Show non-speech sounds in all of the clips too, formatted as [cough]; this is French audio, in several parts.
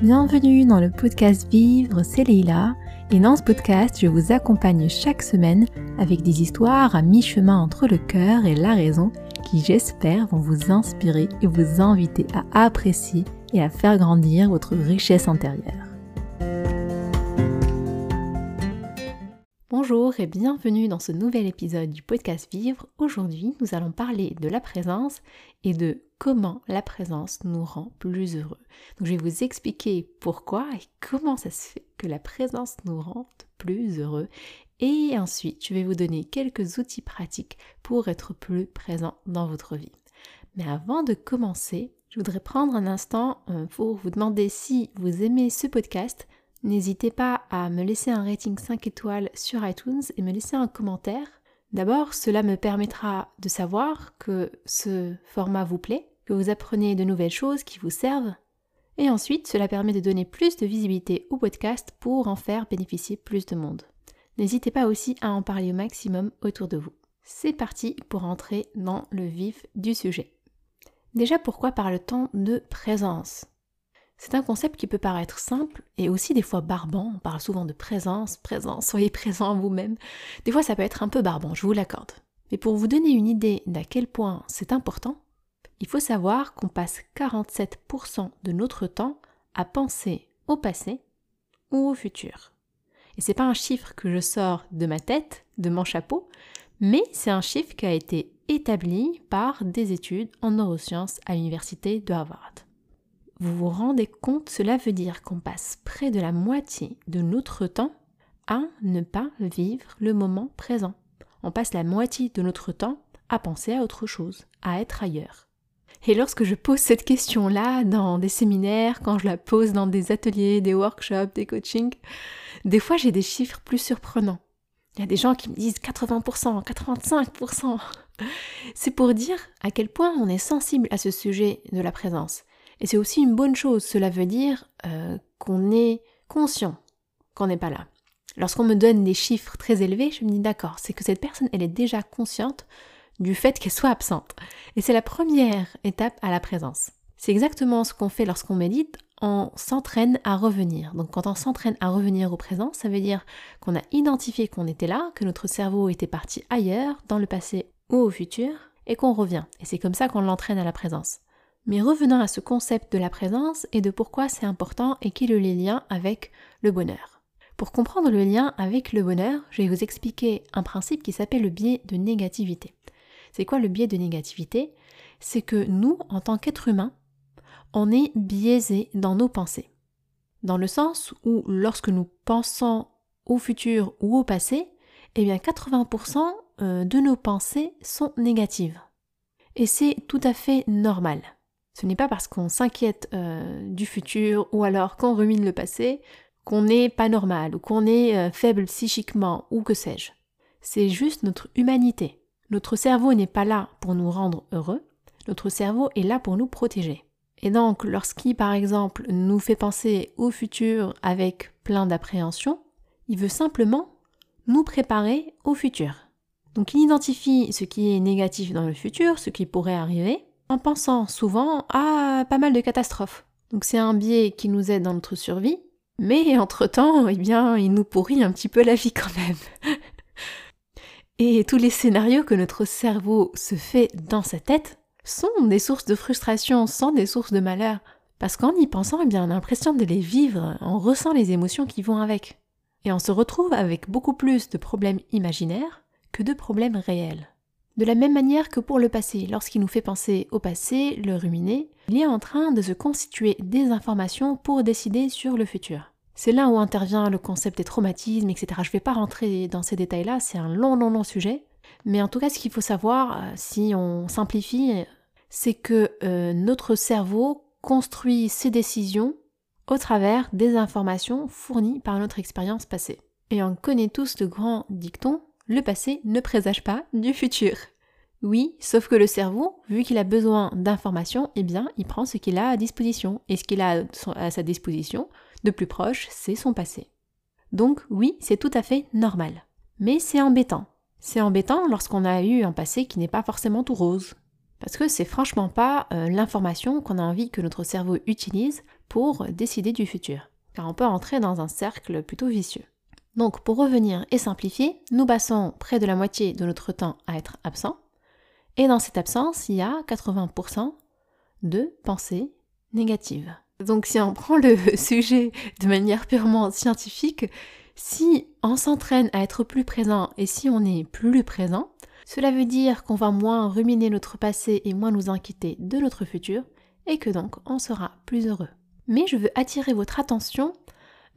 Bienvenue dans le podcast Vivre, c'est Leila. Et dans ce podcast, je vous accompagne chaque semaine avec des histoires à mi-chemin entre le cœur et la raison qui, j'espère, vont vous inspirer et vous inviter à apprécier et à faire grandir votre richesse intérieure. Bonjour et bienvenue dans ce nouvel épisode du podcast Vivre. Aujourd'hui, nous allons parler de la présence et de comment la présence nous rend plus heureux. Donc je vais vous expliquer pourquoi et comment ça se fait que la présence nous rend plus heureux. Et ensuite, je vais vous donner quelques outils pratiques pour être plus présent dans votre vie. Mais avant de commencer, je voudrais prendre un instant euh, pour vous demander si vous aimez ce podcast. N'hésitez pas à me laisser un rating 5 étoiles sur iTunes et me laisser un commentaire. D'abord, cela me permettra de savoir que ce format vous plaît, que vous apprenez de nouvelles choses qui vous servent. Et ensuite, cela permet de donner plus de visibilité au podcast pour en faire bénéficier plus de monde. N'hésitez pas aussi à en parler au maximum autour de vous. C'est parti pour entrer dans le vif du sujet. Déjà, pourquoi parle-t-on de présence? C'est un concept qui peut paraître simple et aussi des fois barbant. On parle souvent de présence, présence, [laughs] soyez présent vous-même. Des fois ça peut être un peu barbant, je vous l'accorde. Mais pour vous donner une idée d'à quel point c'est important, il faut savoir qu'on passe 47% de notre temps à penser au passé ou au futur. Et c'est pas un chiffre que je sors de ma tête, de mon chapeau, mais c'est un chiffre qui a été établi par des études en neurosciences à l'université de Harvard. Vous vous rendez compte, cela veut dire qu'on passe près de la moitié de notre temps à ne pas vivre le moment présent. On passe la moitié de notre temps à penser à autre chose, à être ailleurs. Et lorsque je pose cette question-là dans des séminaires, quand je la pose dans des ateliers, des workshops, des coachings, des fois j'ai des chiffres plus surprenants. Il y a des gens qui me disent 80%, 85%. C'est pour dire à quel point on est sensible à ce sujet de la présence. Et c'est aussi une bonne chose. Cela veut dire euh, qu'on est conscient qu'on n'est pas là. Lorsqu'on me donne des chiffres très élevés, je me dis d'accord, c'est que cette personne, elle est déjà consciente du fait qu'elle soit absente. Et c'est la première étape à la présence. C'est exactement ce qu'on fait lorsqu'on médite, on s'entraîne à revenir. Donc quand on s'entraîne à revenir au présent, ça veut dire qu'on a identifié qu'on était là, que notre cerveau était parti ailleurs, dans le passé ou au futur, et qu'on revient. Et c'est comme ça qu'on l'entraîne à la présence. Mais revenons à ce concept de la présence et de pourquoi c'est important et quel est le lien avec le bonheur. Pour comprendre le lien avec le bonheur, je vais vous expliquer un principe qui s'appelle le biais de négativité. C'est quoi le biais de négativité? C'est que nous, en tant qu'êtres humains, on est biaisé dans nos pensées. Dans le sens où lorsque nous pensons au futur ou au passé, eh bien 80% euh, de nos pensées sont négatives. Et c'est tout à fait normal. Ce n'est pas parce qu'on s'inquiète euh, du futur ou alors qu'on rumine le passé qu'on n'est pas normal ou qu'on est euh, faible psychiquement ou que sais-je. C'est juste notre humanité. Notre cerveau n'est pas là pour nous rendre heureux, notre cerveau est là pour nous protéger. Et donc, lorsqu'il, par exemple, nous fait penser au futur avec plein d'appréhension, il veut simplement nous préparer au futur. Donc, il identifie ce qui est négatif dans le futur, ce qui pourrait arriver, en pensant souvent à pas mal de catastrophes. Donc c'est un biais qui nous aide dans notre survie, mais [laughs] entre-temps, eh bien, il nous pourrit un petit peu la vie quand même. [laughs] Et tous les scénarios que notre cerveau se fait dans sa tête sont des sources de frustration, sont des sources de malheur. Parce qu'en y pensant, eh bien, on a l'impression de les vivre, on ressent les émotions qui vont avec. Et on se retrouve avec beaucoup plus de problèmes imaginaires que de problèmes réels. De la même manière que pour le passé, lorsqu'il nous fait penser au passé, le ruminer, il est en train de se constituer des informations pour décider sur le futur. C'est là où intervient le concept des traumatismes, etc. Je ne vais pas rentrer dans ces détails-là, c'est un long, long, long sujet. Mais en tout cas, ce qu'il faut savoir, euh, si on simplifie, c'est que euh, notre cerveau construit ses décisions au travers des informations fournies par notre expérience passée. Et on connaît tous le grand dicton le passé ne présage pas du futur. Oui, sauf que le cerveau, vu qu'il a besoin d'informations, eh bien, il prend ce qu'il a à disposition. Et ce qu'il a à sa disposition, de plus proche, c'est son passé. Donc oui, c'est tout à fait normal. Mais c'est embêtant. C'est embêtant lorsqu'on a eu un passé qui n'est pas forcément tout rose. Parce que c'est franchement pas euh, l'information qu'on a envie que notre cerveau utilise pour décider du futur. Car on peut entrer dans un cercle plutôt vicieux. Donc pour revenir et simplifier, nous passons près de la moitié de notre temps à être absent. Et dans cette absence, il y a 80% de pensées négatives. Donc si on prend le [laughs] sujet de manière purement scientifique, si on s'entraîne à être plus présent et si on est plus présent, cela veut dire qu'on va moins ruminer notre passé et moins nous inquiéter de notre futur et que donc on sera plus heureux. Mais je veux attirer votre attention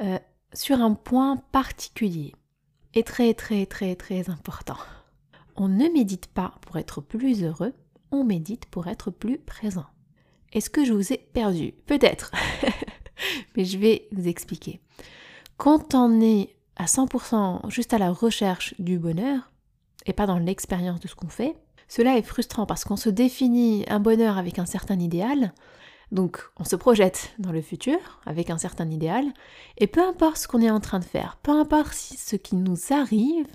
euh, sur un point particulier et très très très très important. On ne médite pas pour être plus heureux, on médite pour être plus présent. Est-ce que je vous ai perdu? Peut-être. [laughs] Mais je vais vous expliquer. Quand on est à 100% juste à la recherche du bonheur, et pas dans l'expérience de ce qu'on fait, cela est frustrant parce qu'on se définit un bonheur avec un certain idéal, donc on se projette dans le futur avec un certain idéal, et peu importe ce qu'on est en train de faire, peu importe ce qui nous arrive,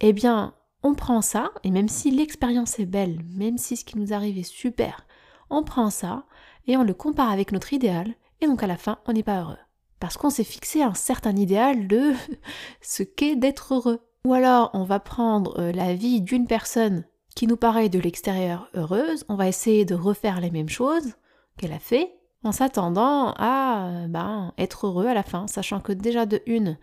eh bien on prend ça, et même si l'expérience est belle, même si ce qui nous arrive est super, on prend ça et on le compare avec notre idéal, et donc à la fin on n'est pas heureux. Parce qu'on s'est fixé un certain idéal de [laughs] ce qu'est d'être heureux. Ou alors on va prendre euh, la vie d'une personne qui nous paraît de l'extérieur heureuse, on va essayer de refaire les mêmes choses, qu'elle a fait, en s'attendant à ben, être heureux à la fin, sachant que déjà de une,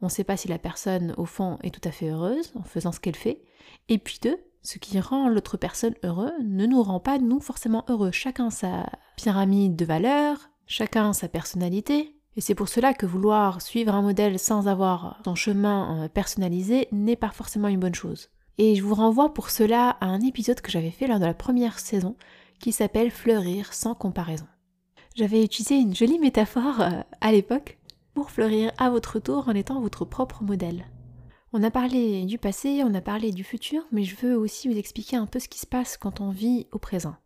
on ne sait pas si la personne au fond est tout à fait heureuse en faisant ce qu'elle fait, et puis deux, ce qui rend l'autre personne heureux ne nous rend pas nous forcément heureux. Chacun sa pyramide de valeurs, chacun sa personnalité, et c'est pour cela que vouloir suivre un modèle sans avoir son chemin euh, personnalisé n'est pas forcément une bonne chose. Et je vous renvoie pour cela à un épisode que j'avais fait lors de la première saison qui s'appelle Fleurir sans comparaison. J'avais utilisé une jolie métaphore euh, à l'époque pour fleurir à votre tour en étant votre propre modèle. On a parlé du passé, on a parlé du futur, mais je veux aussi vous expliquer un peu ce qui se passe quand on vit au présent.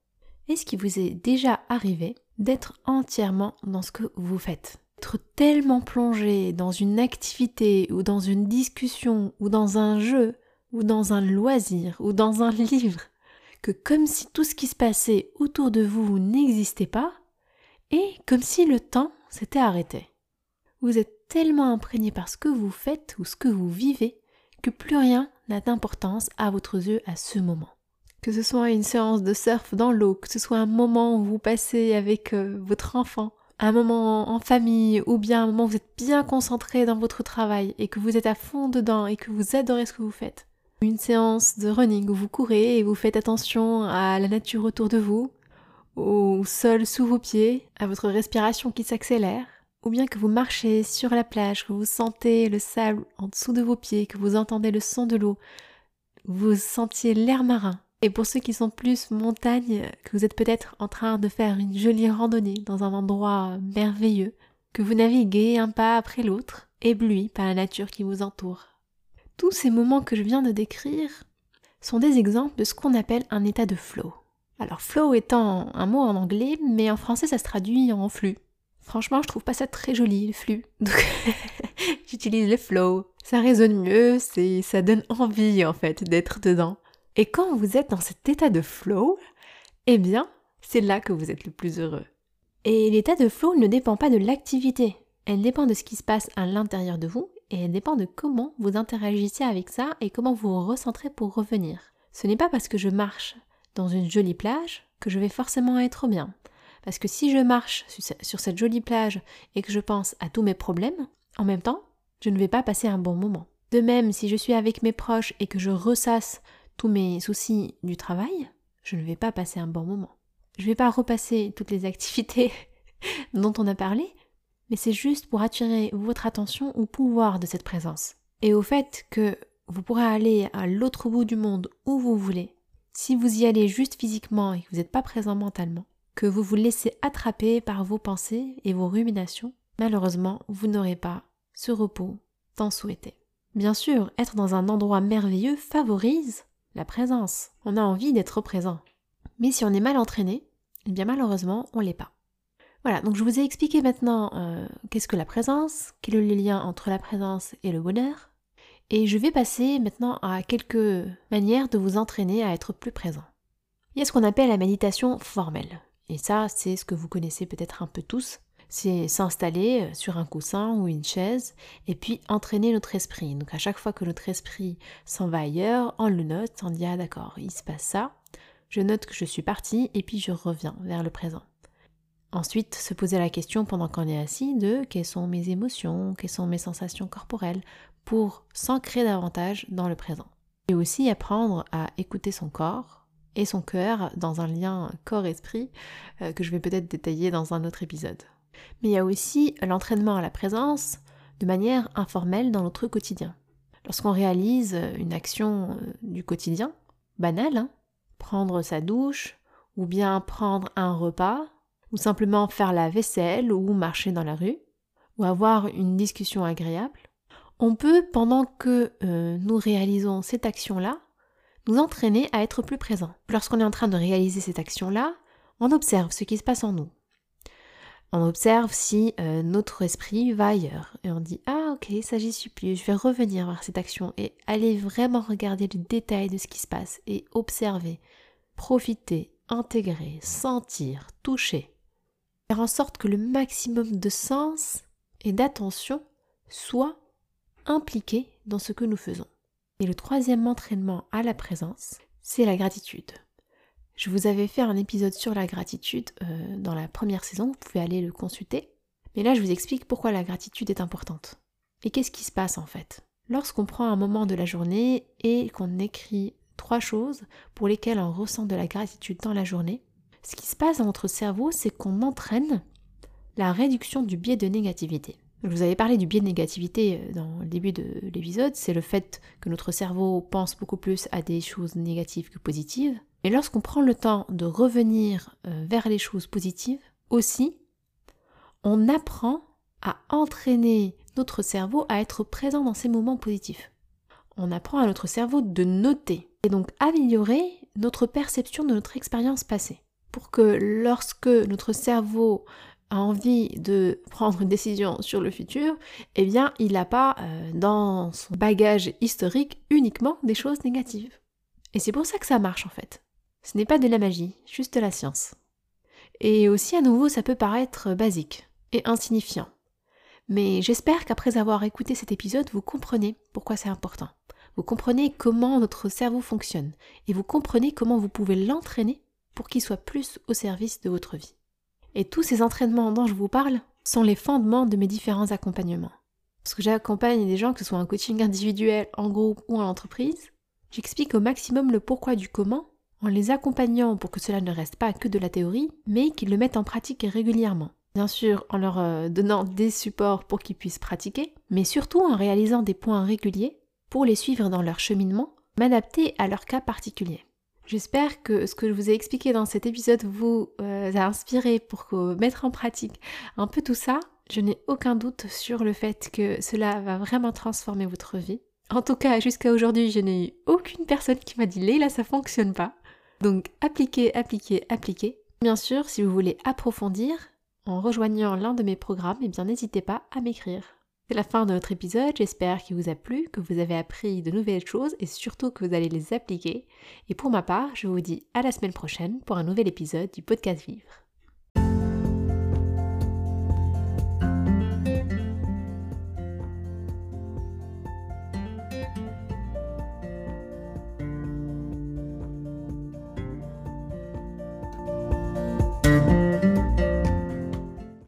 Est-ce qu'il vous est déjà arrivé d'être entièrement dans ce que vous faites Être tellement plongé dans une activité ou dans une discussion ou dans un jeu ou dans un loisir ou dans un livre comme si tout ce qui se passait autour de vous n'existait pas, et comme si le temps s'était arrêté. Vous êtes tellement imprégné par ce que vous faites ou ce que vous vivez que plus rien n'a d'importance à votre yeux à ce moment. Que ce soit une séance de surf dans l'eau, que ce soit un moment où vous passez avec euh, votre enfant, un moment en famille ou bien un moment où vous êtes bien concentré dans votre travail et que vous êtes à fond dedans et que vous adorez ce que vous faites une séance de running où vous courez et vous faites attention à la nature autour de vous, au sol sous vos pieds, à votre respiration qui s'accélère, ou bien que vous marchez sur la plage, que vous sentez le sable en dessous de vos pieds, que vous entendez le son de l'eau, vous sentiez l'air marin. Et pour ceux qui sont plus montagne, que vous êtes peut-être en train de faire une jolie randonnée dans un endroit merveilleux, que vous naviguez un pas après l'autre, ébloui par la nature qui vous entoure. Tous ces moments que je viens de décrire sont des exemples de ce qu'on appelle un état de flow. Alors flow étant un mot en anglais, mais en français ça se traduit en flux. Franchement, je trouve pas ça très joli, le flux. Donc [laughs] j'utilise le flow. Ça résonne mieux, c'est ça donne envie en fait d'être dedans. Et quand vous êtes dans cet état de flow, eh bien, c'est là que vous êtes le plus heureux. Et l'état de flow ne dépend pas de l'activité, elle dépend de ce qui se passe à l'intérieur de vous et dépend de comment vous interagissez avec ça et comment vous vous recentrez pour revenir. Ce n'est pas parce que je marche dans une jolie plage que je vais forcément être bien. Parce que si je marche sur cette jolie plage et que je pense à tous mes problèmes, en même temps, je ne vais pas passer un bon moment. De même, si je suis avec mes proches et que je ressasse tous mes soucis du travail, je ne vais pas passer un bon moment. Je ne vais pas repasser toutes les [laughs] activités dont on a parlé, mais c'est juste pour attirer votre attention au pouvoir de cette présence et au fait que vous pourrez aller à l'autre bout du monde où vous voulez. Si vous y allez juste physiquement et que vous n'êtes pas présent mentalement, que vous vous laissez attraper par vos pensées et vos ruminations, malheureusement, vous n'aurez pas ce repos tant souhaité. Bien sûr, être dans un endroit merveilleux favorise la présence. On a envie d'être présent. Mais si on est mal entraîné, eh bien malheureusement, on l'est pas. Voilà, donc je vous ai expliqué maintenant euh, qu'est-ce que la présence, quel est le lien entre la présence et le bonheur. Et je vais passer maintenant à quelques manières de vous entraîner à être plus présent. Il y a ce qu'on appelle la méditation formelle. Et ça, c'est ce que vous connaissez peut-être un peu tous. c'est s'installer sur un coussin ou une chaise et puis entraîner notre esprit. Donc à chaque fois que notre esprit s'en va ailleurs, on le note, on dit ah d'accord, il se passe ça, je note que je suis partie et puis je reviens vers le présent. Ensuite, se poser la question pendant qu'on est assis de quelles sont mes émotions, quelles sont mes sensations corporelles pour s'ancrer davantage dans le présent. Et aussi apprendre à écouter son corps et son cœur dans un lien corps-esprit euh, que je vais peut-être détailler dans un autre épisode. Mais il y a aussi l'entraînement à la présence de manière informelle dans notre quotidien. Lorsqu'on réalise une action euh, du quotidien, banale, hein, prendre sa douche, ou bien prendre un repas, ou simplement faire la vaisselle ou marcher dans la rue, ou avoir une discussion agréable, on peut, pendant que euh, nous réalisons cette action-là, nous entraîner à être plus présent. Lorsqu'on est en train de réaliser cette action-là, on observe ce qui se passe en nous. On observe si euh, notre esprit va ailleurs. Et on dit ah ok ça j'y suis plus, je vais revenir voir cette action et aller vraiment regarder le détail de ce qui se passe et observer, profiter, intégrer, sentir, toucher faire en sorte que le maximum de sens et d'attention soit impliqué dans ce que nous faisons. Et le troisième entraînement à la présence, c'est la gratitude. Je vous avais fait un épisode sur la gratitude euh, dans la première saison, vous pouvez aller le consulter. Mais là, je vous explique pourquoi la gratitude est importante. Et qu'est-ce qui se passe en fait? Lorsqu'on prend un moment de la journée et qu'on écrit trois choses pour lesquelles on ressent de la gratitude dans la journée, ce qui se passe dans notre cerveau, c'est qu'on entraîne la réduction du biais de négativité. Je vous avais parlé du biais de négativité euh, dans le début de l'épisode, c'est le fait que notre cerveau pense beaucoup plus à des choses négatives que positives. Et lorsqu'on prend le temps de revenir euh, vers les choses positives, aussi, on apprend à entraîner notre cerveau à être présent dans ces moments positifs. On apprend à notre cerveau de noter et donc améliorer notre perception de notre expérience passée pour que lorsque notre cerveau a envie de prendre une décision sur le futur, eh bien, il n'a pas euh, dans son bagage historique uniquement des choses négatives. Et c'est pour ça que ça marche en fait. Ce n'est pas de la magie, juste de la science. Et aussi à nouveau, ça peut paraître basique et insignifiant. Mais j'espère qu'après avoir écouté cet épisode, vous comprenez pourquoi c'est important. Vous comprenez comment notre cerveau fonctionne et vous comprenez comment vous pouvez l'entraîner pour qu'il soit plus au service de votre vie. Et tous ces entraînements dont je vous parle sont les fondements de mes différents accompagnements. Parce que j'accompagne des gens, que ce soit en coaching individuel, en groupe ou en entreprise, j'explique au maximum le pourquoi du comment, en les accompagnant pour que cela ne reste pas que de la théorie, mais qu'ils le mettent en pratique régulièrement. Bien sûr, en leur euh, donnant des supports pour qu'ils puissent pratiquer, mais surtout en réalisant des points réguliers pour les suivre dans leur cheminement, m'adapter à leur cas particulier. J'espère que ce que je vous ai expliqué dans cet épisode vous euh, a inspiré pour mettre en pratique un peu tout ça. Je n'ai aucun doute sur le fait que cela va vraiment transformer votre vie. En tout cas, jusqu'à aujourd'hui, je n'ai eu aucune personne qui m'a dit Leila, ça fonctionne pas. Donc appliquez, appliquez, appliquez. Bien sûr, si vous voulez approfondir en rejoignant l'un de mes programmes, eh bien n'hésitez pas à m'écrire. C'est la fin de notre épisode, j'espère qu'il vous a plu, que vous avez appris de nouvelles choses et surtout que vous allez les appliquer. Et pour ma part, je vous dis à la semaine prochaine pour un nouvel épisode du podcast Vivre.